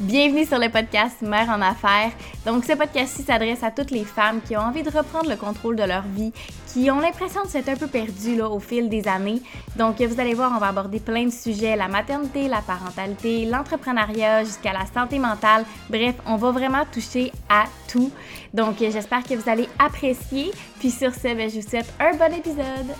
Bienvenue sur le podcast Mère en affaires. Donc, ce podcast-ci s'adresse à toutes les femmes qui ont envie de reprendre le contrôle de leur vie, qui ont l'impression de s'être un peu perdues là, au fil des années. Donc, vous allez voir, on va aborder plein de sujets la maternité, la parentalité, l'entrepreneuriat, jusqu'à la santé mentale. Bref, on va vraiment toucher à tout. Donc, j'espère que vous allez apprécier. Puis sur ce, ben, je vous souhaite un bon épisode.